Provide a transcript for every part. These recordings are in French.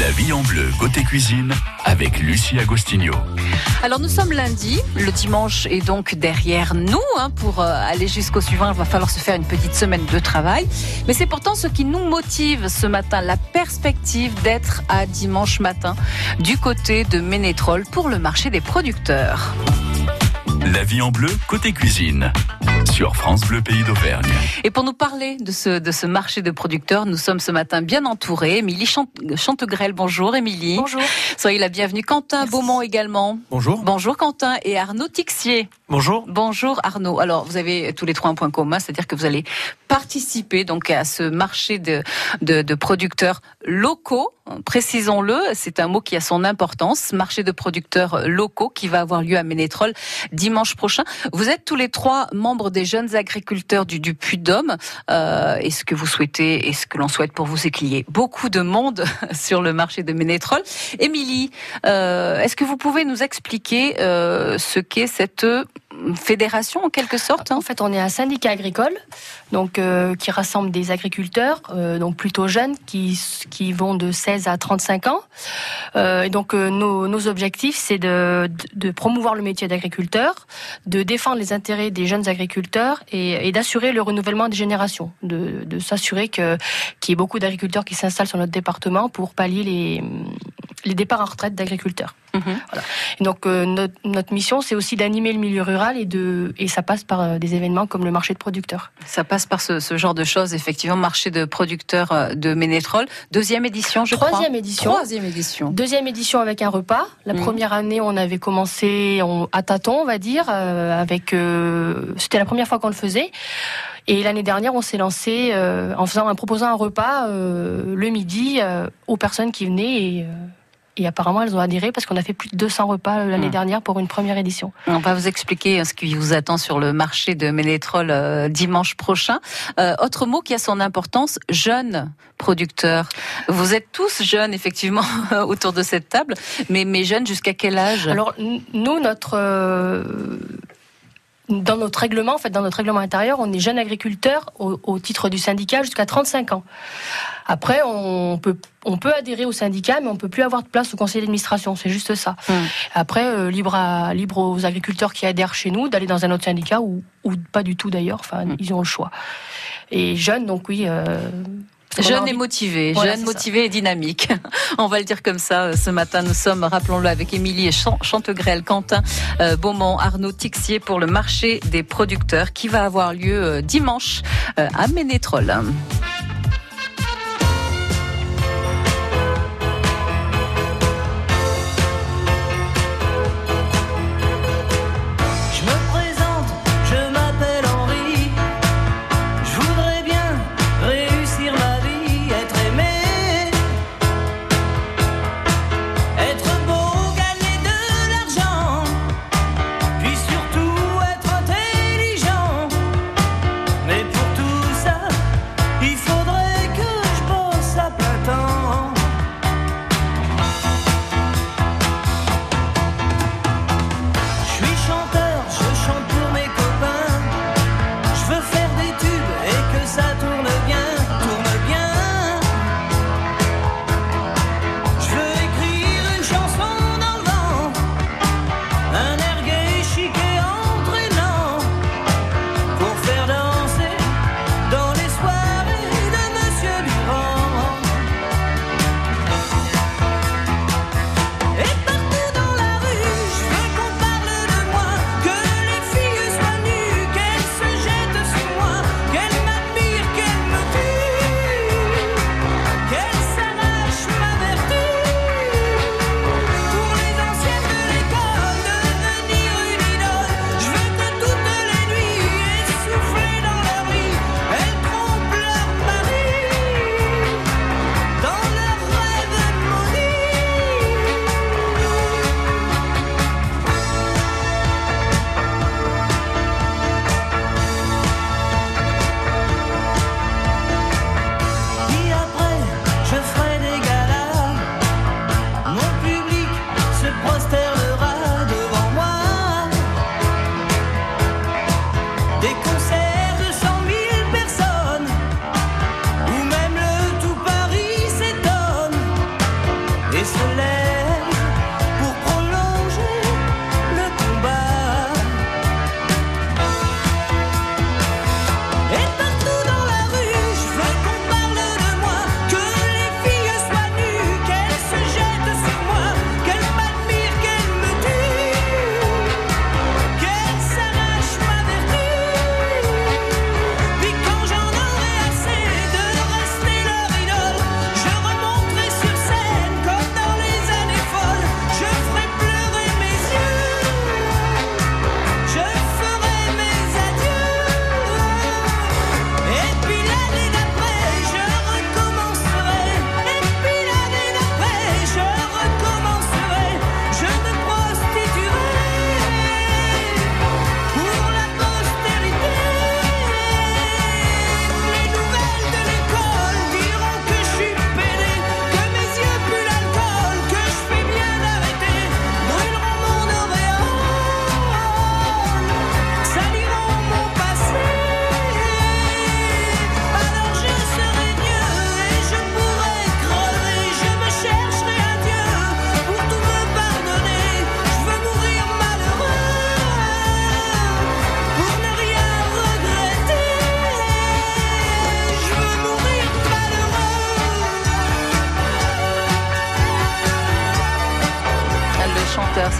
La vie en bleu côté cuisine avec Lucie Agostinho. Alors nous sommes lundi, le dimanche est donc derrière nous. Hein, pour euh, aller jusqu'au suivant, il va falloir se faire une petite semaine de travail. Mais c'est pourtant ce qui nous motive ce matin, la perspective d'être à dimanche matin du côté de Ménétrol pour le marché des producteurs. La vie en bleu côté cuisine sur France Bleu Pays d'Auvergne. Et pour nous parler de ce, de ce marché de producteurs, nous sommes ce matin bien entourés. Émilie Chantegrel, bonjour Émilie. Bonjour. Soyez la bienvenue. Quentin Beaumont également. Bonjour. Bonjour Quentin et Arnaud Tixier. Bonjour. Bonjour Arnaud. Alors vous avez tous les trois un point commun, c'est-à-dire que vous allez participer donc à ce marché de, de, de producteurs locaux. Précisons-le, c'est un mot qui a son importance. Marché de producteurs locaux qui va avoir lieu à Ménétrol dimanche prochain. Vous êtes tous les trois membres des jeunes agriculteurs du, Puy-Dôme. Euh, et ce que vous souhaitez et ce que l'on souhaite pour vous, c'est qu'il y ait beaucoup de monde sur le marché de Ménétrol. Émilie, euh, est-ce que vous pouvez nous expliquer euh, ce qu'est cette fédération en quelque sorte hein En fait, on est un syndicat agricole, donc euh, qui rassemble des agriculteurs, euh, donc plutôt jeunes, qui qui vont de 16 à 35 ans. Euh, et donc euh, nos, nos objectifs, c'est de, de promouvoir le métier d'agriculteur, de défendre les intérêts des jeunes agriculteurs et, et d'assurer le renouvellement des générations, de, de s'assurer que qu'il y ait beaucoup d'agriculteurs qui s'installent sur notre département pour pallier les les départs en retraite d'agriculteurs. Mmh. Voilà. Et donc euh, notre, notre, mission, c'est aussi d'animer le milieu rural et de et ça passe par euh, des événements comme le marché de producteurs. Ça passe par ce, ce genre de choses, effectivement, marché de producteurs euh, de Ménétrol. Deuxième édition, je Troisième crois. édition. Troisième édition. Deuxième édition avec un repas. La mmh. première année, on avait commencé on, à tâtons, on va dire, avec. C'était la première fois qu'on le faisait. Et l'année dernière, on s'est lancé en faisant, en proposant un repas le midi aux personnes qui venaient et et apparemment elles ont adhéré parce qu'on a fait plus de 200 repas l'année mmh. dernière pour une première édition. On va vous expliquer ce qui vous attend sur le marché de Ménétrol euh, dimanche prochain. Euh, autre mot qui a son importance, jeunes producteurs. Vous êtes tous jeunes effectivement autour de cette table, mais, mais jeunes jusqu'à quel âge? Alors nous, notre... Euh dans notre règlement, en fait, dans notre règlement intérieur, on est jeune agriculteur au, au titre du syndicat jusqu'à 35 ans. Après, on peut, on peut adhérer au syndicat, mais on peut plus avoir de place au conseil d'administration. C'est juste ça. Mmh. Après, euh, libre, à, libre aux agriculteurs qui adhèrent chez nous d'aller dans un autre syndicat ou, ou pas du tout d'ailleurs. Enfin, mmh. ils ont le choix. Et jeunes, donc oui. Euh, Jeune et motivé, voilà, jeune, motivé et dynamique. On va le dire comme ça. Ce matin, nous sommes, rappelons-le, avec Émilie et Chantegrel, Quentin euh, Beaumont, Arnaud Tixier pour le marché des producteurs qui va avoir lieu euh, dimanche euh, à Ménétrol.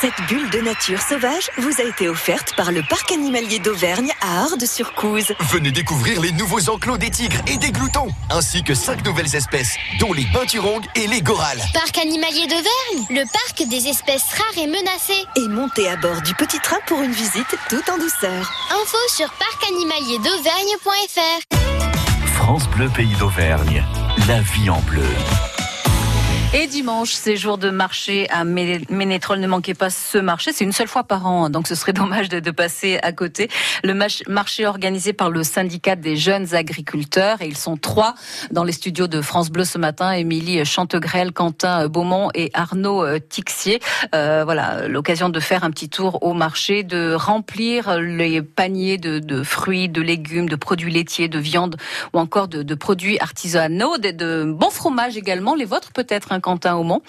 Cette bulle de nature sauvage vous a été offerte par le Parc animalier d'Auvergne à Ardes-sur-Couze. Venez découvrir les nouveaux enclos des tigres et des gloutons, ainsi que cinq nouvelles espèces, dont les peinturongues et les gorales. Parc animalier d'Auvergne, le parc des espèces rares et menacées. Et montez à bord du petit train pour une visite tout en douceur. Info sur parcanimalierdauvergne.fr. France Bleu Pays d'Auvergne. La vie en bleu. Et dimanche, c'est jour de marché à Mé- Ménétrol. Ne manquez pas ce marché. C'est une seule fois par an, hein, donc ce serait dommage de, de passer à côté. Le marché organisé par le syndicat des jeunes agriculteurs. Et ils sont trois dans les studios de France Bleu ce matin. Émilie Chantegrel, Quentin Beaumont et Arnaud euh, Tixier. Euh, voilà, l'occasion de faire un petit tour au marché, de remplir les paniers de, de fruits, de légumes, de produits laitiers, de viande ou encore de, de produits artisanaux, de, de bons fromages également, les vôtres peut-être, Quentin Aumont.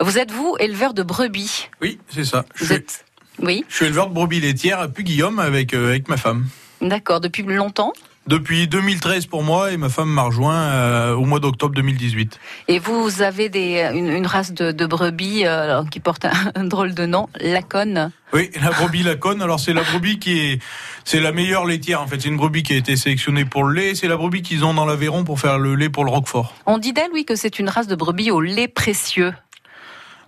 Vous êtes vous éleveur de brebis Oui, c'est ça. Je Vous suis, êtes Oui, je suis éleveur de brebis laitières à Puy-Guillaume avec, euh, avec ma femme. d'accord, depuis longtemps? Depuis 2013 pour moi et ma femme m'a rejoint euh, au mois d'octobre 2018. Et vous avez des, une, une race de, de brebis euh, qui porte un, un drôle de nom, Laconne. Oui, la brebis Laconne. Alors c'est la brebis qui est, c'est la meilleure laitière en fait. C'est une brebis qui a été sélectionnée pour le lait. C'est la brebis qu'ils ont dans l'Aveyron pour faire le lait pour le Roquefort. On dit d'elle, oui, que c'est une race de brebis au lait précieux.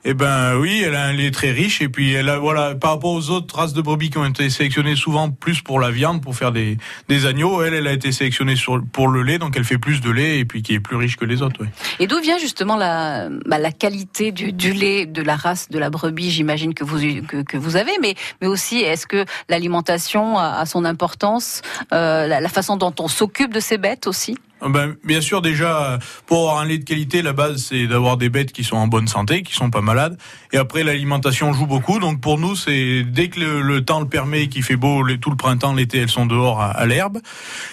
Eh ben oui, elle a un lait très riche et puis elle a voilà par rapport aux autres races de brebis qui ont été sélectionnées souvent plus pour la viande pour faire des, des agneaux, elle elle a été sélectionnée sur, pour le lait donc elle fait plus de lait et puis qui est plus riche que les autres. Oui. Et d'où vient justement la, bah, la qualité du, du lait de la race de la brebis, j'imagine que vous, que, que vous avez, mais, mais aussi est-ce que l'alimentation a, a son importance, euh, la, la façon dont on s'occupe de ces bêtes aussi? Ben, bien sûr, déjà, pour avoir un lait de qualité, la base, c'est d'avoir des bêtes qui sont en bonne santé, qui sont pas malades. Et après, l'alimentation joue beaucoup. Donc, pour nous, c'est dès que le, le temps le permet, qu'il fait beau le- tout le printemps, l'été, elles sont dehors à, à l'herbe.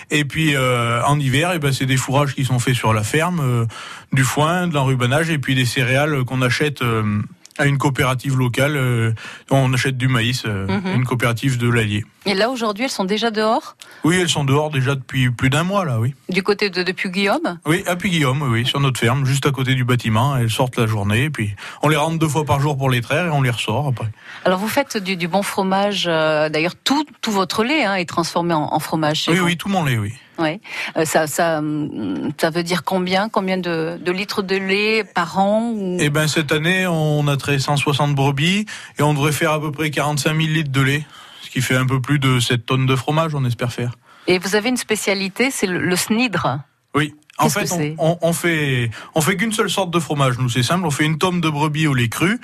Et puis, euh, en hiver, et ben, c'est des fourrages qui sont faits sur la ferme, euh, du foin, de l'enrubanage, et puis des céréales qu'on achète euh, à une coopérative locale. euh, on achète du maïs, euh, Mhm. une coopérative de l'Allier. Et là, aujourd'hui, elles sont déjà dehors Oui, elles sont dehors déjà depuis plus d'un mois là, oui. Du côté de, de Puy-Guillaume Oui, à Puy-Guillaume, oui, sur notre ferme, juste à côté du bâtiment. Elles sortent la journée, et puis on les rentre deux fois par jour pour les traire et on les ressort après. Alors, vous faites du, du bon fromage. euh, D'ailleurs, tout, tout votre lait hein, est transformé en, en fromage chez Oui, vous. oui, tout mon lait, oui. Ouais. Euh, ça, ça, hum, ça veut dire combien? Combien de, de litres de lait par an ou- Eh ben cette année, on a traité 160 brebis et on devrait faire à peu près 45 000 litres de lait, qui fait un peu plus de 7 tonnes de fromage, on espère faire. Et vous avez une spécialité, c'est le, le snidre. Oui. En fait, on- on fait, on fait qu'une seule sorte de fromage. Nous, c'est simple. On fait une tome de brebis au lait cru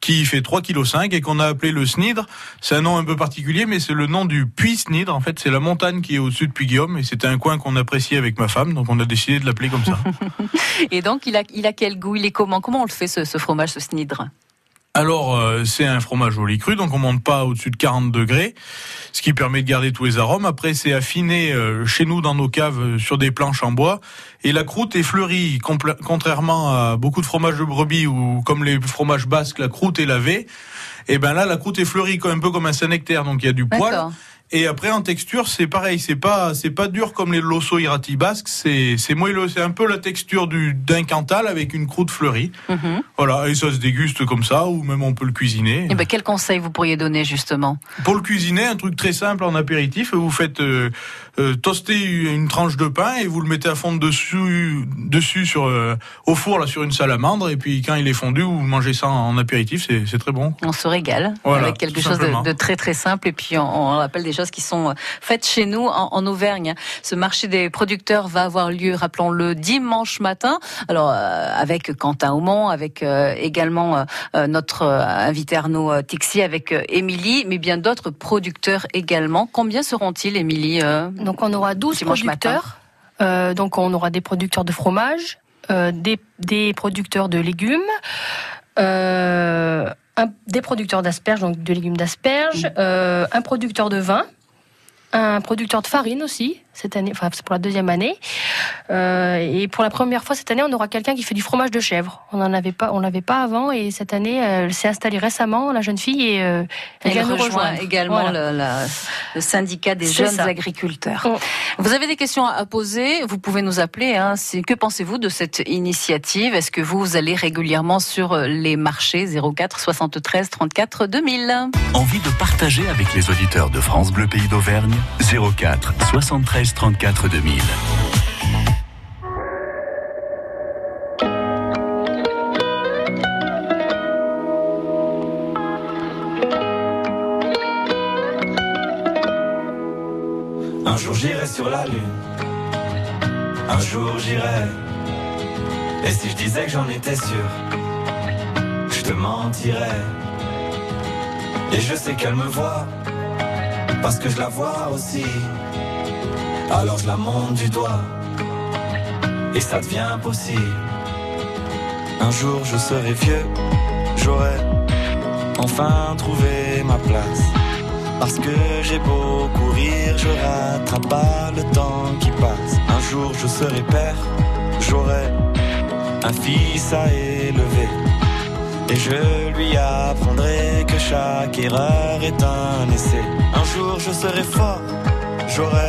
qui fait 3,5 kg et qu'on a appelé le Snidre. C'est un nom un peu particulier, mais c'est le nom du puits Snidre. En fait, c'est la montagne qui est au-dessus de Puy-Guillaume et c'était un coin qu'on appréciait avec ma femme, donc on a décidé de l'appeler comme ça. Et donc, il a, il a quel goût? Il est comment? Comment on le fait, ce, ce fromage, ce snidre? Alors, euh, c'est un fromage au lait cru, donc on monte pas au-dessus de 40 degrés, ce qui permet de garder tous les arômes. Après, c'est affiné euh, chez nous dans nos caves euh, sur des planches en bois, et la croûte est fleurie, contrairement à beaucoup de fromages de brebis ou comme les fromages basques, la croûte est lavée. Et ben là, la croûte est fleurie un peu comme un Saint-Nectaire, donc il y a du poil. Et après en texture, c'est pareil, c'est pas c'est pas dur comme les losso irati basques, c'est c'est moelleux, c'est un peu la texture du d'un cantal avec une croûte fleurie. Mhm. Voilà, et ça se déguste comme ça ou même on peut le cuisiner. Eh ben, quel conseil vous pourriez donner, justement? Pour le cuisiner, un truc très simple en apéritif, vous faites euh, euh, toaster une tranche de pain et vous le mettez à fondre dessus, dessus sur, euh, au four là, sur une salamandre et puis quand il est fondu, vous mangez ça en apéritif, c'est très bon. On se régale Voilà, avec quelque chose de, très très simple et puis on, on rappelle des choses qui sont euh, faites chez nous en, en Auvergne. Ce marché des producteurs va avoir lieu, rappelons-le, dimanche matin. Alors euh, avec Quentin Aumont, avec également notre invité Arnaud euh, Tixi, avec Émilie, mais bien d'autres producteurs également. Combien seront-ils, Émilie Donc on aura 12 Dimanche producteurs. Euh, donc on aura des producteurs de fromage, euh, des, des producteurs de légumes, euh, un- des producteurs d'asperges, donc de légumes d'asperges, euh, un producteur de vin, un producteur de farine aussi cette année, enfin c'est pour la deuxième année. Euh, et pour la première fois cette année, on aura quelqu'un qui fait du fromage de chèvre. On n'en avait pas, on l'avait pas avant et cette année, elle s'est installée récemment, la jeune fille, et euh, elle Elle vient nous rejoint rejoindre. également Voilà. le, la- le syndicat des jeunes ça. agriculteurs. Mm. Vous avez des questions à poser, vous pouvez nous appeler. Hein. C'est- Que pensez-vous de cette initiative? Est-ce que vous, vous allez régulièrement sur les marchés? 04 73 34 2000 Envie de partager avec les auditeurs de France Bleu Pays d'Auvergne? 04 73 34 2000. Un jour j'irai sur la lune, un jour j'irai. Et si je disais que j'en étais sûr, je te mentirais. Et je sais qu'elle me voit, parce que je la vois aussi. Alors je la monte du doigt, et ça devient possible. Un jour je serai vieux, j'aurai enfin trouvé ma place. Parce que j'ai beau courir, je rattrape pas le temps qui passe. Un jour je serai père, j'aurai un fils à élever. Et je lui apprendrai que chaque erreur est un essai. Un jour je serai fort, j'aurai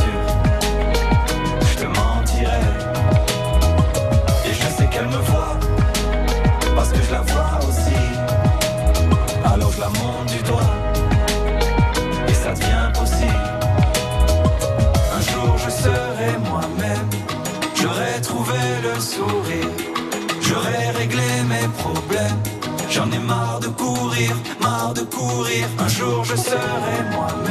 Un jour je serai moi-même,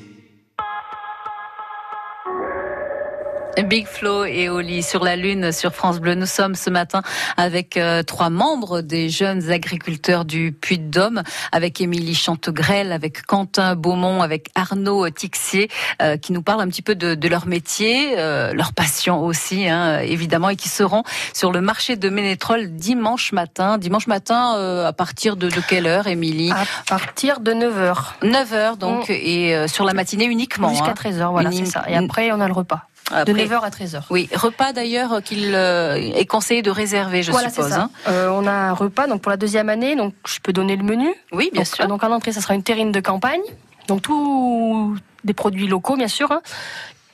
Big Flo et Oli sur la Lune, sur France Bleu. Nous sommes ce matin avec euh, trois membres des jeunes agriculteurs du Puy-de-Dôme, avec Émilie Chantegrel, avec Quentin Beaumont, avec Arnaud Tixier, euh, qui nous parlent un petit peu de, de leur métier, euh, leur passion aussi, hein, évidemment, et qui seront sur le marché de Ménétrol dimanche matin. Dimanche matin, euh, à partir de, de quelle heure, Émilie À partir de 9h. 9h, donc, Mm. et euh, sur la matinée uniquement. Jusqu'à hein. 13h, voilà, Une- c'est ça. Et après, on a le repas. Après- De 9h à 13h. Oui, repas d'ailleurs qu'il euh, est conseillé de réserver, je voilà, suppose. ça. hein. Euh, on a un repas donc pour la deuxième année, donc je peux donner le menu. Oui, bien donc, sûr. Donc en entrée, ça sera une terrine de campagne, donc tous des produits locaux, bien sûr. hein.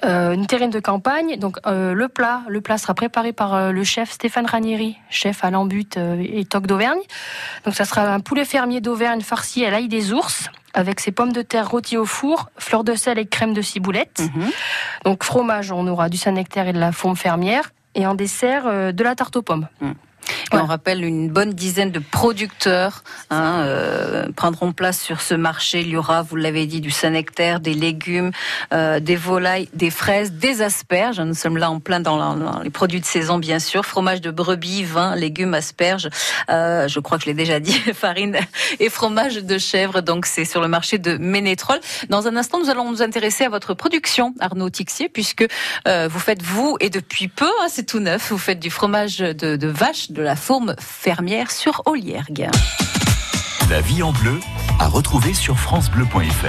Euh, une terrine de campagne, donc euh, le plat, le plat sera préparé par euh, le chef Stéphane Ranieri, chef à l'embut et toc d'Auvergne. Donc ça sera un poulet fermier d'Auvergne farci à l'ail des ours, avec ses pommes de terre rôties au four, fleurs de sel et crème de ciboulette. Mhm. Donc fromage, on aura du Saint-Nectaire et de la faume fermière. Et en dessert, euh, de la tarte aux pommes. Et on rappelle une bonne dizaine de producteurs hein, euh, prendront place sur ce marché. Il y aura, vous l'avez dit, du Saint-Nectaire, des légumes, euh, des volailles, des fraises, des asperges. Nous sommes là en plein dans, la- dans les produits de saison, bien sûr. Fromage de brebis, vin, légumes, asperges. Euh, je crois que je l'ai déjà dit, farine et fromage de chèvre. Donc c'est sur le marché de Ménétrol. Dans un instant, nous allons nous intéresser à votre production, Arnaud Tixier, puisque euh, vous faites vous et depuis peu, hein, c'est tout neuf, vous faites du fromage de, de vache de la forme fermière sur Oliergue. La vie en bleu à retrouver sur francebleu.fr.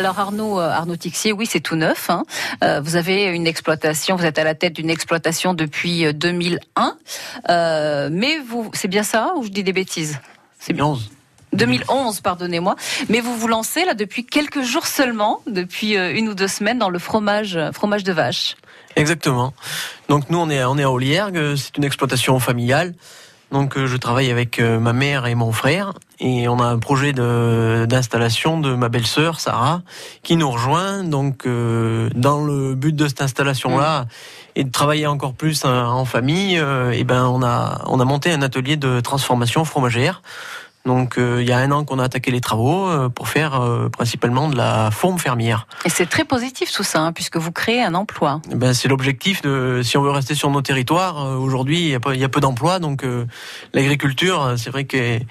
Alors Arnaud, euh, Arnaud Tixier, oui, c'est tout neuf. hein. Euh, vous avez une exploitation, vous êtes à la tête d'une exploitation depuis euh, 2001. Euh, mais vous, c'est bien ça ou je dis des bêtises? C'est bien. 2011, pardonnez-moi. Mais vous vous lancez là depuis quelques jours seulement, depuis une ou deux semaines, dans le fromage, fromage de vache. Exactement. Donc nous on est on est à Oliergue, c'est une exploitation familiale. Donc euh, je travaille avec euh, ma mère et mon frère et on a un projet de d'installation de ma belle-sœur Sarah qui nous rejoint donc euh, dans le but de cette installation là et de travailler encore plus euh, en famille euh, et ben on a on a monté un atelier de transformation fromagère. Donc euh, il y a un an qu'on a attaqué les travaux euh, pour faire euh, principalement de la forme fermière. Et c'est très positif tout ça, hein, puisque vous créez un emploi. Eh Ben, c'est l'objectif de si on veut rester sur nos territoires. Aujourd'hui, il y a a peu d'emplois, donc l'agriculture, c'est vrai qu'elle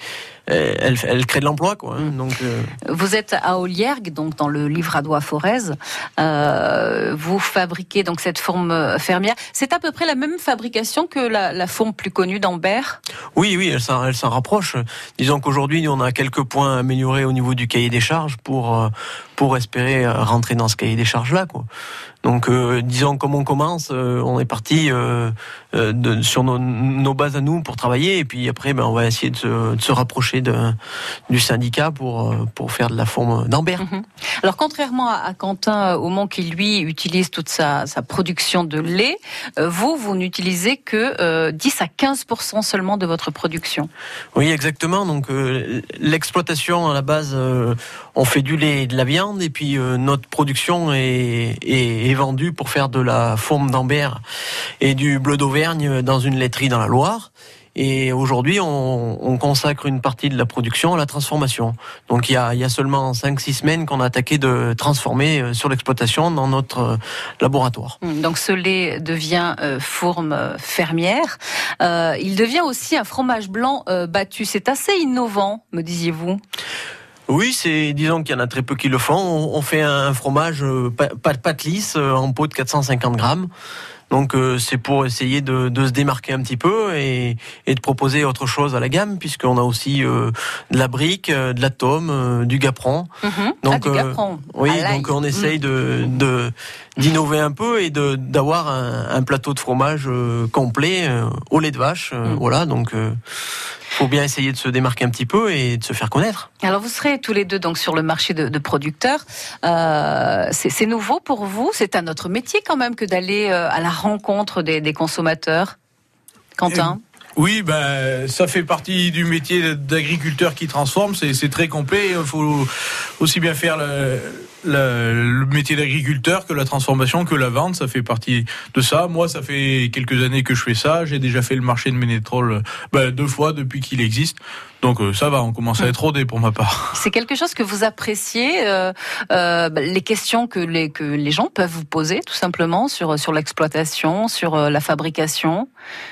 elle, elle crée de l'emploi, quoi. hein. donc euh, Vous êtes à Oliergue, donc dans le livradois Forez. Euh, vous fabriquez donc cette forme euh, fermière. C'est à peu près la même fabrication que la, la forme plus connue d'Ambert? oui, oui, elle s'en elle s'en rapproche. Disons qu'aujourd'hui, on a quelques points améliorés au niveau du cahier des charges pour euh, pour espérer euh, rentrer dans ce cahier des charges là, quoi. Donc, euh, disons comme on commence, euh, on est parti euh, de- sur nos, nos bases à nous pour travailler, et puis après, ben, on va essayer de se, de se rapprocher de, du syndicat pour, pour faire de la forme d'Ambert. Mhm. Alors contrairement à, Quentin Aumont qui lui utilise toute sa, sa production de lait, vous, vous n'utilisez que euh, 10 à 15% seulement de votre production. Oui, exactement. Donc l'exploitation à la base, on fait du lait et de la viande, et puis notre production est, est, est vendue pour faire de la forme d'Ambert et du bleu d'Auvergne dans une laiterie dans la Loire. Et aujourd'hui, on, on consacre une partie de la production à la transformation. Donc il y a, seulement 5-6 semaines qu'on a attaqué de transformer euh, sur l'exploitation dans notre euh, laboratoire. Hum, Donc ce lait devient euh, fourme euh, fermière. Il devient aussi un fromage blanc battu. C'est assez innovant, me disiez-vous? Oui, c'est disons qu'il y en a très peu qui le font. On, on fait un fromage euh, pâte lisse euh, en pot de 450 grammes. Donc euh, c'est pour essayer de, de se démarquer un petit peu et, et de proposer autre chose à la gamme, puisqu'on a aussi euh, de la brique, euh, de l'atome, du gapron. Mhm. Donc, ah, du euh, gapron. Oui, l'ail. donc on essaye de de- d'innover un peu et d'avoir un, un plateau de fromage euh, complet euh, au lait de vache. euh, Voilà, donc euh, faut bien essayer de se démarquer un petit peu et de se faire connaître. Alors vous serez tous les deux donc sur le marché de, de producteurs. Euh, c'est nouveau pour vous? C'est un autre métier quand même que d'aller euh, à la rencontre des, des consommateurs? Quentin? Oui, ben, ça fait partie du métier d'agriculteur qui transforme. C'est c'est très complet. Il faut aussi bien faire le, le- le métier d'agriculteur que la transformation, que la vente. Ça fait partie de ça. Moi, ça fait quelques années que je fais ça. J'ai déjà fait le marché de Ménétrol ben, deux fois depuis qu'il existe. Donc euh, ça va, on commence à être rodé pour ma part. C'est quelque chose que vous appréciez, euh, euh, bah, les questions que les, que les gens peuvent vous poser tout simplement sur, sur l'exploitation, sur euh, la fabrication?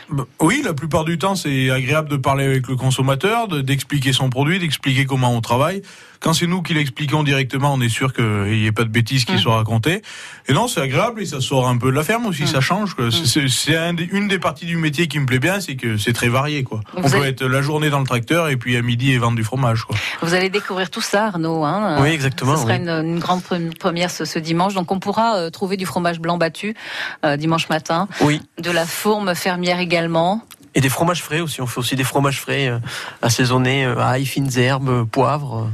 Bah, Oui, la plupart du temps, c'est agréable de parler avec le consommateur, de- d'expliquer son produit, d'expliquer comment on travaille. Quand c'est nous qui l'expliquons directement, on est sûr qu'il n'y ait pas de bêtises qui soient racontées. Et non, c'est agréable et ça sort un peu de la ferme aussi, ça change. quoi. C'est- un une des parties du métier qui me plaît bien, c'est que c'est très varié. Quoi. Vous on peut être la journée dans le tracteur et puis à midi et vendre du fromage. Quoi. Vous allez découvrir tout ça, Arnaud. Hein Oui, exactement, Ce sera oui. une, une grande pre- première ce, ce dimanche. Donc on pourra euh, trouver du fromage blanc battu euh, dimanche matin. Oui. De la fourme fermière également. Et des fromages frais aussi. On fait aussi des fromages frais euh, assaisonnés, euh, ail, fines herbes, euh, poivre,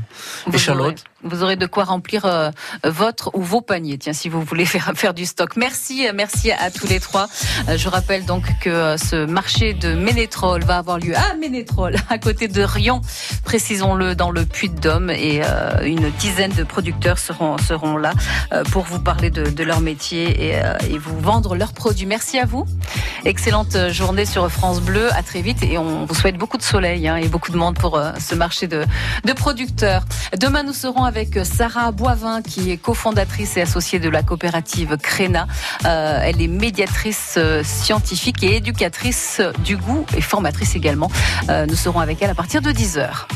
échalotes. Vous aurez de quoi remplir euh, votre ou vos paniers, tiens, si vous voulez faire, faire du stock. Merci, euh, merci à tous les trois. Euh, je rappelle donc que ce marché de Ménétrol va avoir lieu à Ménétrol, à côté de Rion, précisons-le, dans le Puy-de-Dôme. Et une dizaine de producteurs seront, seront là pour vous parler de, leur métier et, vous vendre leurs produits. Merci à vous. Excellente journée sur France Bleu. À très vite et on vous souhaite beaucoup de soleil hein, et beaucoup de monde pour ce marché de, de producteurs. Demain, nous serons avec Sarah Boivin, qui est cofondatrice et associée de la coopérative Créna. Euh, elle est médiatrice euh, scientifique et éducatrice du goût et formatrice également. Euh, nous serons avec elle à partir de 10 heures.